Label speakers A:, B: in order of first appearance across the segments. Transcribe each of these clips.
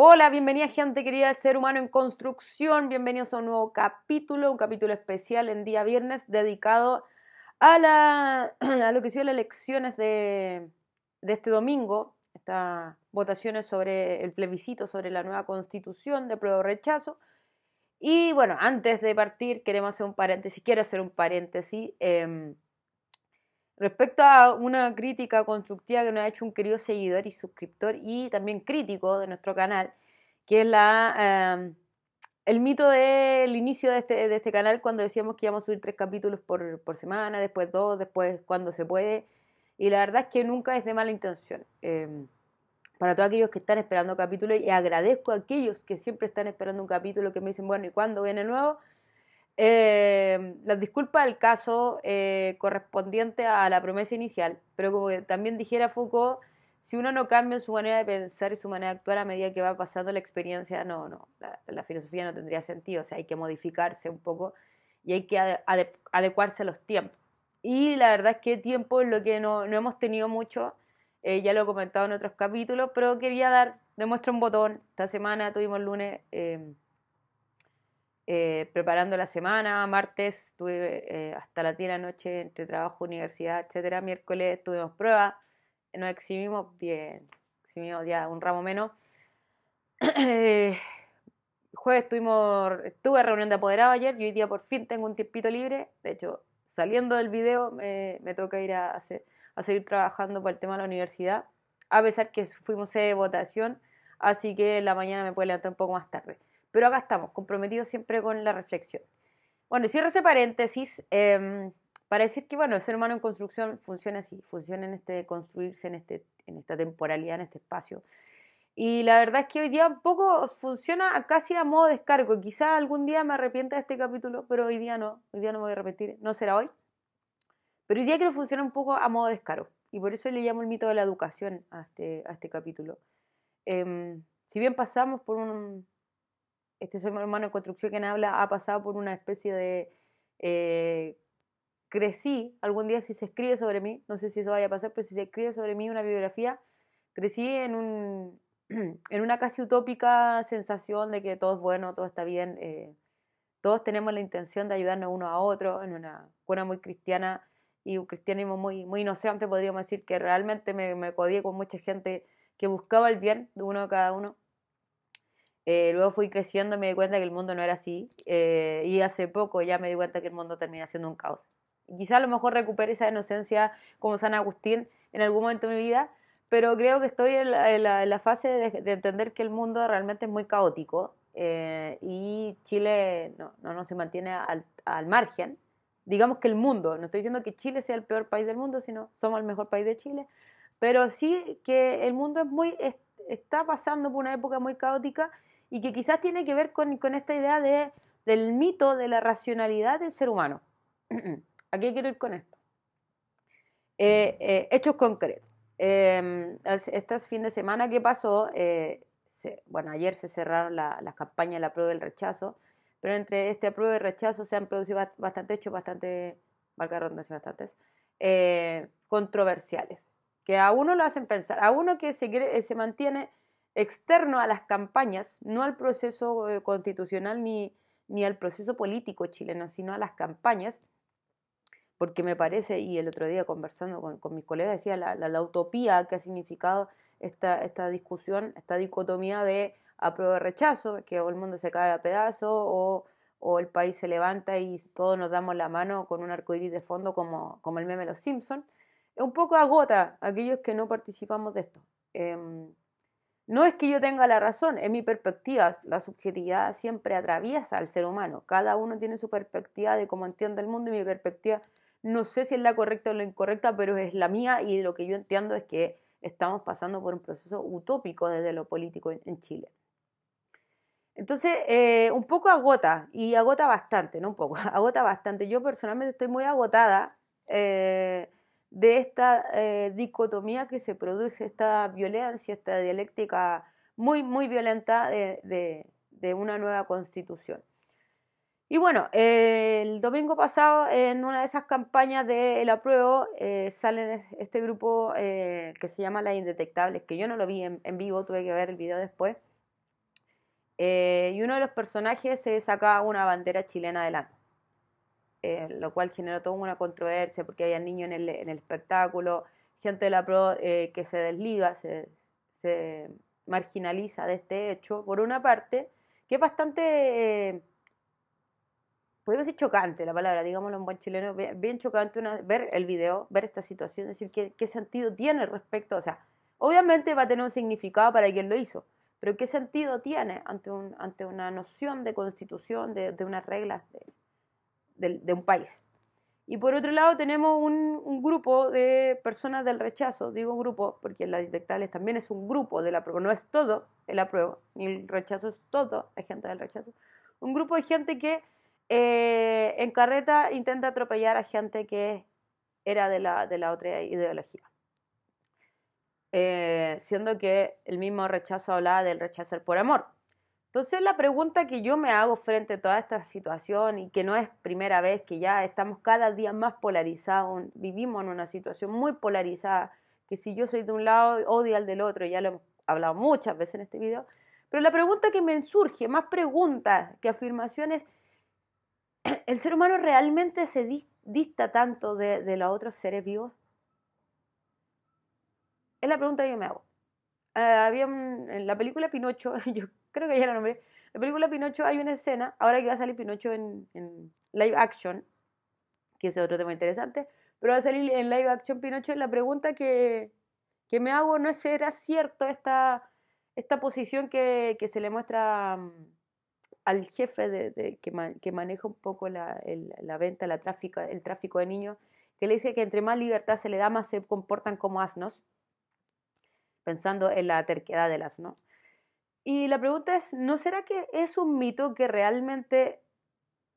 A: Hola, bienvenida gente querida de Ser Humano en Construcción, bienvenidos a un nuevo capítulo, un capítulo especial en día viernes dedicado a, la, a lo que son las elecciones de, de este domingo, estas votaciones sobre el plebiscito sobre la nueva constitución de prueba o rechazo. Y bueno, antes de partir queremos hacer un paréntesis, quiero hacer un paréntesis. Eh, Respecto a una crítica constructiva que nos ha hecho un querido seguidor y suscriptor y también crítico de nuestro canal, que es la, em, el mito del inicio de este, de este canal cuando decíamos que íbamos a subir tres capítulos por, por semana, después dos, después cuando se puede. Y la verdad es que nunca es de mala intención. Em, para todos aquellos que están esperando capítulos y agradezco a aquellos que siempre están esperando un capítulo que me dicen, bueno, ¿y cuándo viene el nuevo? Eh, las disculpas del caso eh, correspondiente a la promesa inicial, pero como también dijera Foucault, si uno no cambia su manera de pensar y su manera de actuar a medida que va pasando la experiencia, no, no, la, filosofía no tendría sentido, o sea, hay que modificarse un poco y hay que adecuarse a los tiempos. Y la verdad es que tiempo es lo que no, no hemos tenido mucho, eh, ya lo he comentado en otros capítulos, pero quería dar, demuestra un botón, esta semana tuvimos lunes eh, preparando la semana, martes estuve eh, hasta la tierra noche entre trabajo, universidad, etcétera. Miércoles tuvimos prueba, nos exhibimos bien, exhibimos ya un ramo menos. jueves tuvimos, estuve reunión de apoderado ayer y hoy día por fin tengo un tiempito libre. De hecho, saliendo del video me, toca ir a, a seguir trabajando por el tema de la universidad, a pesar que fuimos de votación, así que en la mañana me puedo levantar un poco más tarde. Pero acá estamos, comprometidos siempre con la reflexión. Bueno, cierro ese paréntesis em, para decir que, bueno, el ser humano en construcción funciona así, funciona en este construirse en, este, en esta temporalidad, en este espacio. Y la verdad es que hoy día un poco funciona casi a modo descargo. Quizá algún día me arrepienta de este capítulo, pero hoy día no, hoy día no me voy a repetir, no será hoy. Pero hoy día creo que funciona un poco a modo descargo. Y por eso le llamo el mito de la educación a este, a este capítulo. Em, si bien pasamos por un, este soy hermano de construcción que habla ha pasado por una especie de eh, crecí, algún día si se escribe sobre mí, no sé si eso vaya a pasar, pero si se escribe sobre mí una biografía, crecí en, un, en una casi utópica sensación de que todo es bueno, todo está bien, eh, todos tenemos la intención de ayudarnos uno a otro, en una cuna muy cristiana y un cristianismo muy, muy inocente, podríamos decir, que realmente me, me con mucha gente que buscaba el bien de uno de cada uno eh, luego fui creciendo y me di cuenta que el mundo no era así. Eh, y hace poco ya me di cuenta que el mundo termina siendo un caos. Y quizá a lo mejor recupere esa inocencia como San Agustín en algún momento de mi vida, pero creo que estoy en la, fase de, entender que el mundo realmente es muy caótico eh, y Chile no, no, se mantiene al, al, margen. Digamos que el mundo, no estoy diciendo que Chile sea el peor país del mundo, sino somos el mejor país de Chile, pero sí que el mundo es muy, está pasando por una época muy caótica y que quizás tiene que ver con, esta idea de, del mito de la racionalidad del ser humano. ¿A qué quiero ir con esto? Eh, eh, hechos concretos. Eh, este fin de semana que pasó, eh, bueno, ayer se cerraron las campañas de la prueba del rechazo, pero entre este prueba y rechazo se han producido bastante hechos, bastante, valga bastantes, controversiales, que a uno lo hacen pensar, a uno que se, se mantiene externo a las campañas, no al proceso eh, constitucional ni, ni al proceso político chileno, sino a las campañas, porque me parece, y el otro día conversando con, mis colegas, decía la, la, utopía que ha significado esta, esta discusión, esta dicotomía de apruebo rechazo, que el mundo se cae a pedazos o, o, el país se levanta y todos nos damos la mano con un arcoíris de fondo como, como el meme de los Simpsons, un poco agota a aquellos que no participamos de esto. Em, no es que yo tenga la razón, es mi perspectiva. La subjetividad siempre atraviesa al ser humano. Cada uno tiene su perspectiva de cómo entiende el mundo y mi perspectiva no sé si es la correcta o la incorrecta, pero es la mía y lo que yo entiendo es que estamos pasando por un proceso utópico desde lo político en, Chile. Entonces, eh, un poco agota, y agota bastante, no un poco, agota bastante. Yo personalmente estoy muy agotada eh, de esta eh, dicotomía que se produce, esta violencia, esta dialéctica muy, muy violenta de, una nueva constitución. Y bueno, el domingo pasado, en una de esas campañas del apruebo, eh, sale este grupo eh, que se llama Las Indetectables, que yo no lo vi en, vivo, tuve que ver el video después, Eh, y uno de los personajes se saca una bandera chilena adelante, eh, lo cual generó toda una controversia porque había niños en el, en el espectáculo, gente de la pro eh, que se desliga, se, marginaliza de este hecho, por una parte, que es bastante, podemos decir chocante la palabra, digámoslo en buen chileno, bien, chocante ver el video, ver esta situación, decir qué, qué sentido tiene respecto, o sea, obviamente va a tener un significado para quien lo hizo, pero ¿qué sentido tiene ante, un, ante una noción de constitución, de, de unas reglas de, un país? Y por otro lado tenemos un, grupo de personas del rechazo, digo grupo porque en las detectables también es un grupo de la prueba, no es todo el apruebo, ni el rechazo es todo, hay gente del rechazo. Un grupo de gente que eh, en carreta intenta atropellar a gente que era de la, de la otra ideología. Eh, siendo que el mismo rechazo hablaba del rechazar por amor. Entonces la pregunta que yo me hago frente a toda esta situación y que no es primera vez que ya estamos cada día más polarizados, vivimos en una situación muy polarizada, que si yo soy de un lado odio al del otro, ya lo hemos hablado muchas veces en este video, pero la pregunta que me surge, más preguntas que afirmaciones, ¿el ser humano realmente se dista tanto de, de los otros seres vivos? Es la pregunta que yo me hago. Uh, había un, en la película Pinocho, yo creo que ya la nombré, la película Pinocho hay una escena, ahora que va a salir Pinocho en, en live action, que es otro tema interesante, pero va a salir en live action Pinocho, la pregunta que, que me hago no es si era cierto esta, esta posición que, que se le muestra um, al jefe de, que, que, maneja un poco la, la venta, la tráfico, el tráfico de niños, que le dice que entre más libertad se le da, más se comportan como asnos pensando en la terquedad del asno. Y la pregunta es, ¿no será que es un mito que realmente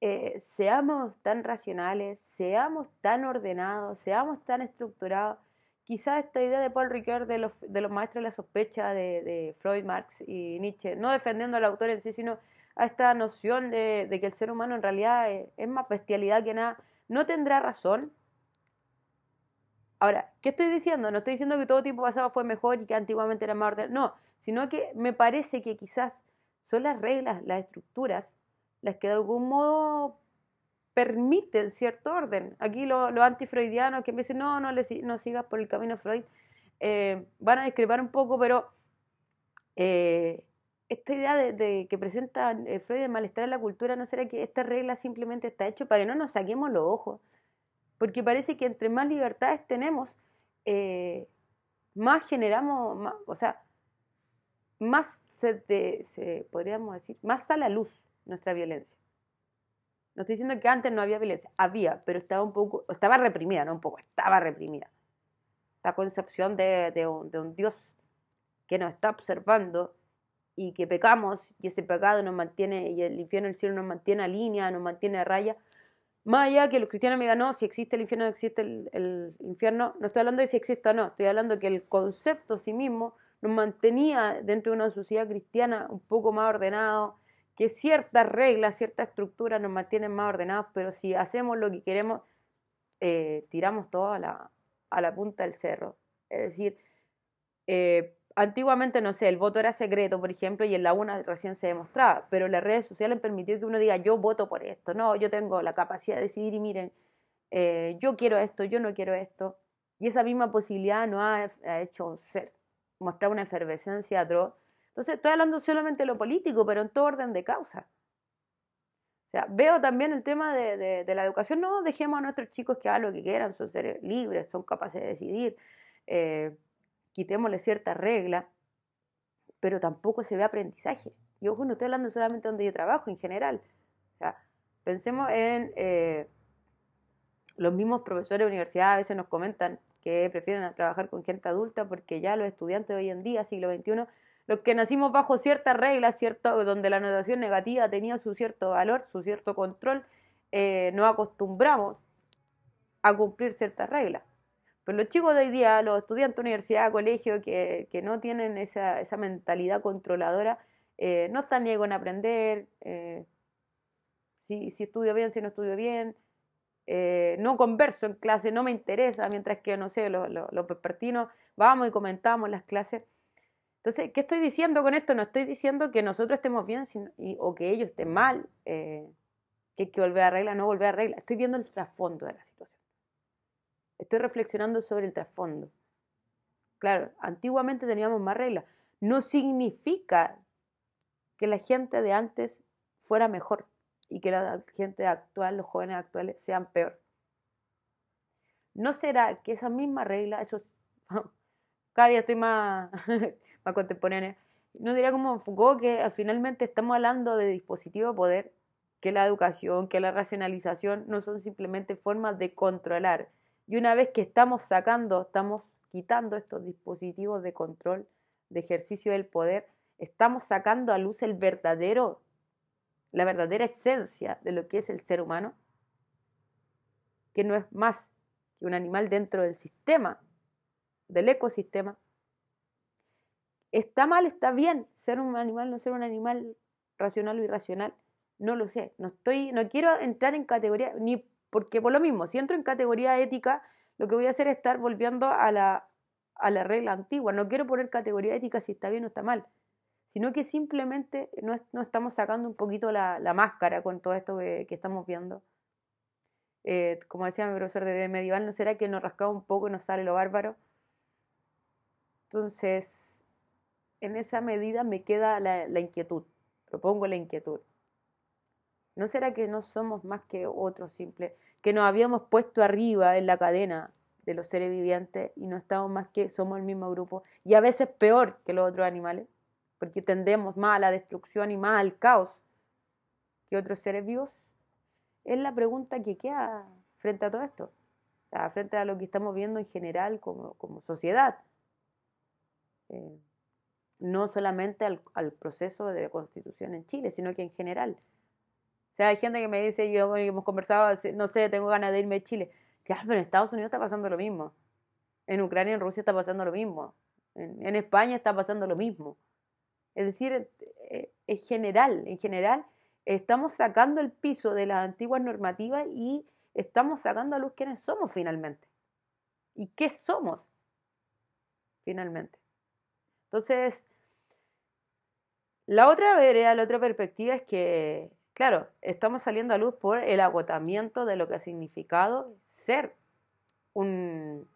A: eh, seamos tan racionales, seamos tan ordenados, seamos tan estructurados? Quizás esta idea de Paul Ricoeur de los, de los maestros de la sospecha de, Freud, Marx y Nietzsche, no defendiendo al autor en sí, sino a esta noción de, que el ser humano en realidad es, es más bestialidad que nada, ¿no tendrá razón? Ahora, ¿qué estoy diciendo? No estoy diciendo que todo tiempo pasado fue mejor y que antiguamente era más ordenado. No, sino que me parece que quizás son las reglas, las estructuras, las que de algún modo permiten cierto orden. Aquí los lo antifreudianos que me dicen, no, no, no sigas por el camino Freud, eh, van a discrepar un poco, pero eh, esta idea de, que presenta eh, Freud de malestar en la cultura, ¿no será que esta regla simplemente está hecha para que no nos saquemos los ojos? porque parece que entre más libertades tenemos, más generamos, o sea, más se, se, podríamos decir, más está la luz nuestra violencia. No estoy diciendo que antes no había violencia, había, pero estaba un poco, estaba reprimida, no un poco, estaba reprimida. Esta concepción de, de, un, Dios que nos está observando y que pecamos y ese pecado nos mantiene, y el infierno y el cielo nos mantiene a línea, nos mantiene a raya, más allá que los cristianos me digan, no, si existe el infierno, no existe el, infierno, no estoy hablando de si existe o no, estoy hablando de que el concepto sí mismo nos mantenía dentro de una sociedad cristiana un poco más ordenado, que ciertas reglas, ciertas estructuras nos mantienen más ordenados, pero si hacemos lo que queremos, eh, tiramos todo a la, punta del cerro. Es decir, eh, antiguamente, no sé, el voto era secreto, por ejemplo, y en la UNA recién se demostraba, pero las redes sociales han permitido que uno diga, yo voto por esto, no, yo tengo la capacidad de decidir y miren, eh, yo quiero esto, yo no quiero esto. Y esa misma posibilidad no ha, ha hecho ser, mostrar una efervescencia atroz. Entonces, estoy hablando solamente de lo político, pero en todo orden de causa. O sea, veo también el tema de, la educación, no dejemos a nuestros chicos que hagan lo que quieran, son seres libres, son capaces de decidir. Eh, quitémosle cierta regla, pero tampoco se ve aprendizaje. Y ojo, no estoy hablando solamente donde yo trabajo, en general. O sea, pensemos en eh, los mismos profesores de universidad, a veces nos comentan que prefieren trabajar con gente adulta porque ya los estudiantes de hoy en día, siglo XXI, los que nacimos bajo ciertas reglas, cierto, donde la anotación negativa tenía su cierto valor, su cierto control, eh, nos acostumbramos a cumplir ciertas reglas. Pero los chicos de hoy día, los estudiantes de universidad, colegio, que, que no tienen esa, esa mentalidad controladora, eh, no están ni con aprender, eh, si, si, estudio bien, si no estudio bien, eh, no converso en clase, no me interesa, mientras que, no sé, los, los, vespertinos vamos y comentamos las clases. Entonces, ¿qué estoy diciendo con esto? No estoy diciendo que nosotros estemos bien o que ellos estén mal, eh, que hay que volver a regla, no volver a regla. Estoy viendo el trasfondo de la situación. Estoy reflexionando sobre el trasfondo. Claro, antiguamente teníamos más reglas. No significa que la gente de antes fuera mejor y que la gente actual, los jóvenes actuales, sean peor. ¿No será que esa misma regla, eso cada día estoy más, contemporánea, no diría como Foucault que finalmente estamos hablando de dispositivo de poder, que la educación, que la racionalización no son simplemente formas de controlar. Y una vez que estamos sacando, estamos quitando estos dispositivos de control, de ejercicio del poder, estamos sacando a luz el verdadero, la verdadera esencia de lo que es el ser humano, que no es más que un animal dentro del sistema, del ecosistema. ¿Está mal? ¿Está bien ser un animal, no ser un animal racional o irracional? No lo sé. No, estoy, no quiero entrar en categoría, ni porque por lo mismo, si entro en categoría ética, lo que voy a hacer es estar volviendo a la, a la regla antigua. No quiero poner categoría ética si está bien o está mal, sino que simplemente no, no estamos sacando un poquito la, la, máscara con todo esto que, que estamos viendo. Eh, como decía mi profesor de medieval, ¿no será que nos rascamos un poco y nos sale lo bárbaro? Entonces, en esa medida me queda la, la inquietud, propongo la inquietud. ¿No será que no somos más que otros simples, que nos habíamos puesto arriba en la cadena de los seres vivientes y no estamos más que somos el mismo grupo y a veces peor que los otros animales, porque tendemos más a la destrucción y más al caos que otros seres vivos? Es la pregunta que queda frente a todo esto, frente a lo que estamos viendo en general como, como sociedad. Eh, no solamente al, al, proceso de constitución en Chile, sino que en general. O sea, hay gente que me dice, yo hemos conversado, no sé, tengo ganas de irme a Chile. Claro, pero en Estados Unidos está pasando lo mismo. En Ucrania en Rusia está pasando lo mismo. En España está pasando lo mismo. Es decir, eh, en general, en general, estamos sacando el piso de las antiguas normativas y estamos sacando a luz quiénes somos finalmente. ¿Y qué somos finalmente? Entonces, la otra vereda, la otra perspectiva es que, claro, estamos saliendo a luz por el agotamiento de lo que ha significado ser un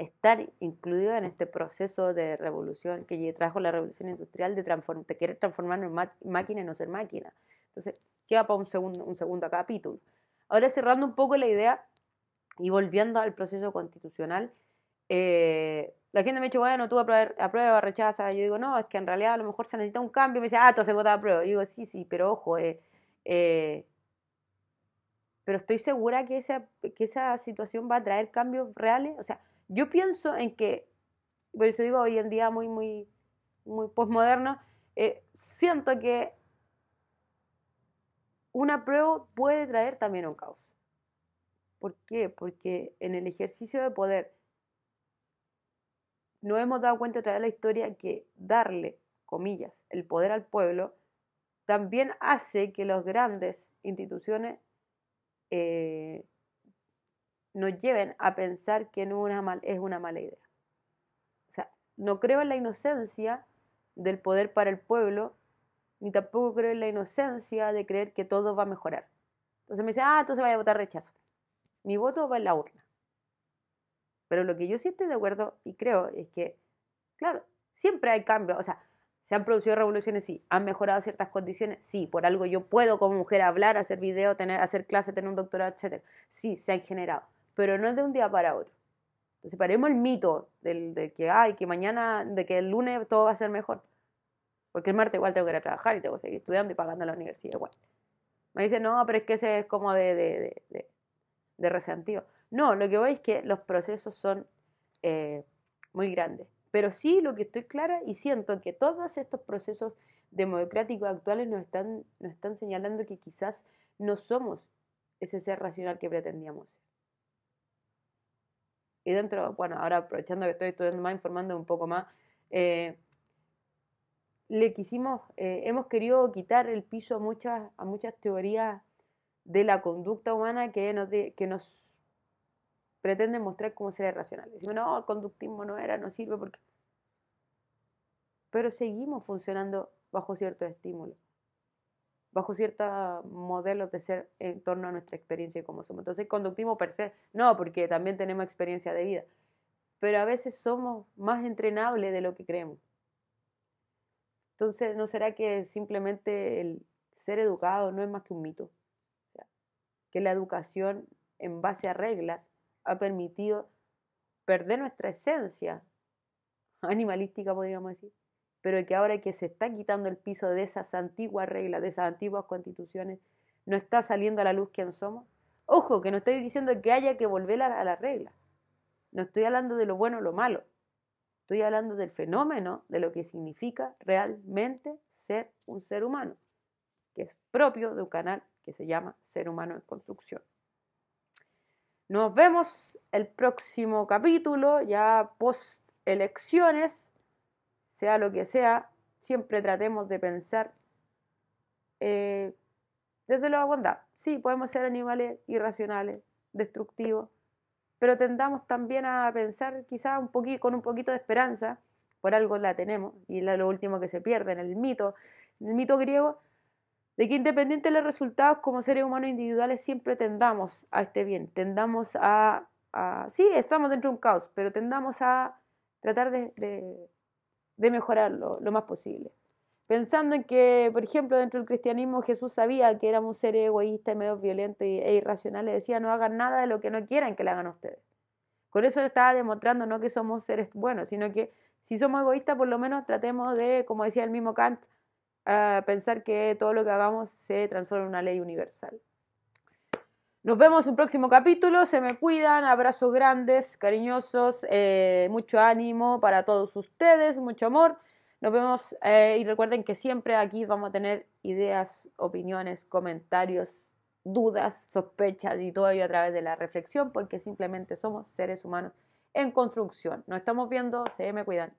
A: estar incluido en este proceso de revolución que trajo la revolución industrial de, de querer transformarnos en máquina y no ser máquina. Entonces, queda para un segundo, un segundo capítulo. Ahora cerrando un poco la idea y volviendo al proceso constitucional, eh, la gente me dicho, bueno, tú aprueba, aprueba, rechaza. Yo digo, no, es que en realidad a lo mejor se necesita un cambio. Me dice, ah, entonces vota a prueba. Yo digo, sí, sí, pero ojo, eh, eh, pero estoy segura que esa, que esa situación va a traer cambios reales. O sea, yo pienso en que, por eso digo hoy en día muy, muy, muy postmoderno, eh, siento que una prueba puede traer también un caos. ¿Por qué? Porque en el ejercicio de poder no hemos dado cuenta a través de la historia que darle, comillas, el poder al pueblo también hace que las grandes instituciones eh, nos lleven a pensar que no una mal, es una mala idea. O sea, no creo en la inocencia del poder para el pueblo, ni tampoco creo en la inocencia de creer que todo va a mejorar. Entonces me dice, ah, entonces vaya a votar rechazo. Mi voto va en la urna. Pero lo que yo sí estoy de acuerdo y creo es que, claro, siempre hay cambios. O sea, se han producido revoluciones, sí. Han mejorado ciertas condiciones, sí. Por algo yo puedo como mujer hablar, hacer video, tener, hacer clase, tener un doctorado, etc. Sí, se han generado. Pero no es de un día para otro. Entonces, paremos el mito del, de que, ay, que mañana, de que el lunes todo va a ser mejor. Porque el martes igual tengo que ir a trabajar y tengo que seguir estudiando y pagando la universidad igual. Me dicen, no, pero es que ese es como de, de, de, de resentido. No, lo que voy es que los procesos son eh, muy grandes. Pero sí lo que estoy clara y siento que todos estos procesos democráticos actuales nos están, nos están señalando que quizás no somos ese ser racional que pretendíamos. Y dentro, bueno, ahora aprovechando que estoy estudiando más, informando un poco más, eh, le quisimos, eh, hemos querido quitar el piso a muchas, a muchas teorías de la conducta humana que nos, que nos pretenden mostrar cómo ser racional. Decimos, no, el conductismo no era, no sirve porque... pero seguimos funcionando bajo ciertos estímulos, bajo ciertos modelos de ser en torno a nuestra experiencia como somos. Entonces, conductismo per se, no, porque también tenemos experiencia de vida, pero a veces somos más entrenables de lo que creemos. Entonces, ¿no será que simplemente el ser educado no es más que un mito? que la educación en base a reglas ha permitido perder nuestra esencia animalística, podríamos decir, pero que ahora que se está quitando el piso de esas antiguas reglas, de esas antiguas constituciones, no está saliendo a la luz quién somos. Ojo, que no estoy diciendo que haya que volver a la regla. No estoy hablando de lo bueno o lo malo. Estoy hablando del fenómeno, de lo que significa realmente ser un ser humano, que es propio de un canal que se llama Ser humano en construcción. Nos vemos el próximo capítulo, ya post elecciones, sea lo que sea, siempre tratemos de pensar eh, desde la bondad. Sí, podemos ser animales irracionales, destructivos, pero tendamos también a pensar quizás un con un poquito de esperanza, por algo la tenemos, y lo último que se pierde en el mito, en el mito griego, de que independiente de los resultados como seres humanos individuales siempre tendamos a este bien, tendamos a, sí, estamos dentro de un caos, pero tendamos a tratar de, mejorarlo lo más posible. Pensando en que, por ejemplo, dentro del cristianismo Jesús sabía que éramos seres egoístas, medio violentos e irracionales, decía no hagan nada de lo que no quieran que le hagan a ustedes. Con eso estaba demostrando no que somos seres buenos, sino que si somos egoístas, por lo menos tratemos de, como decía el mismo Kant, pensar que todo lo que hagamos se transforma en una ley universal. Nos vemos en un próximo capítulo, se me cuidan, abrazos grandes, cariñosos, eh, mucho ánimo para todos ustedes, mucho amor. Nos vemos eh, y recuerden que siempre aquí vamos a tener ideas, opiniones, comentarios, dudas, sospechas y todo ello a través de la reflexión porque simplemente somos seres humanos en construcción. Nos estamos viendo, se me cuidan.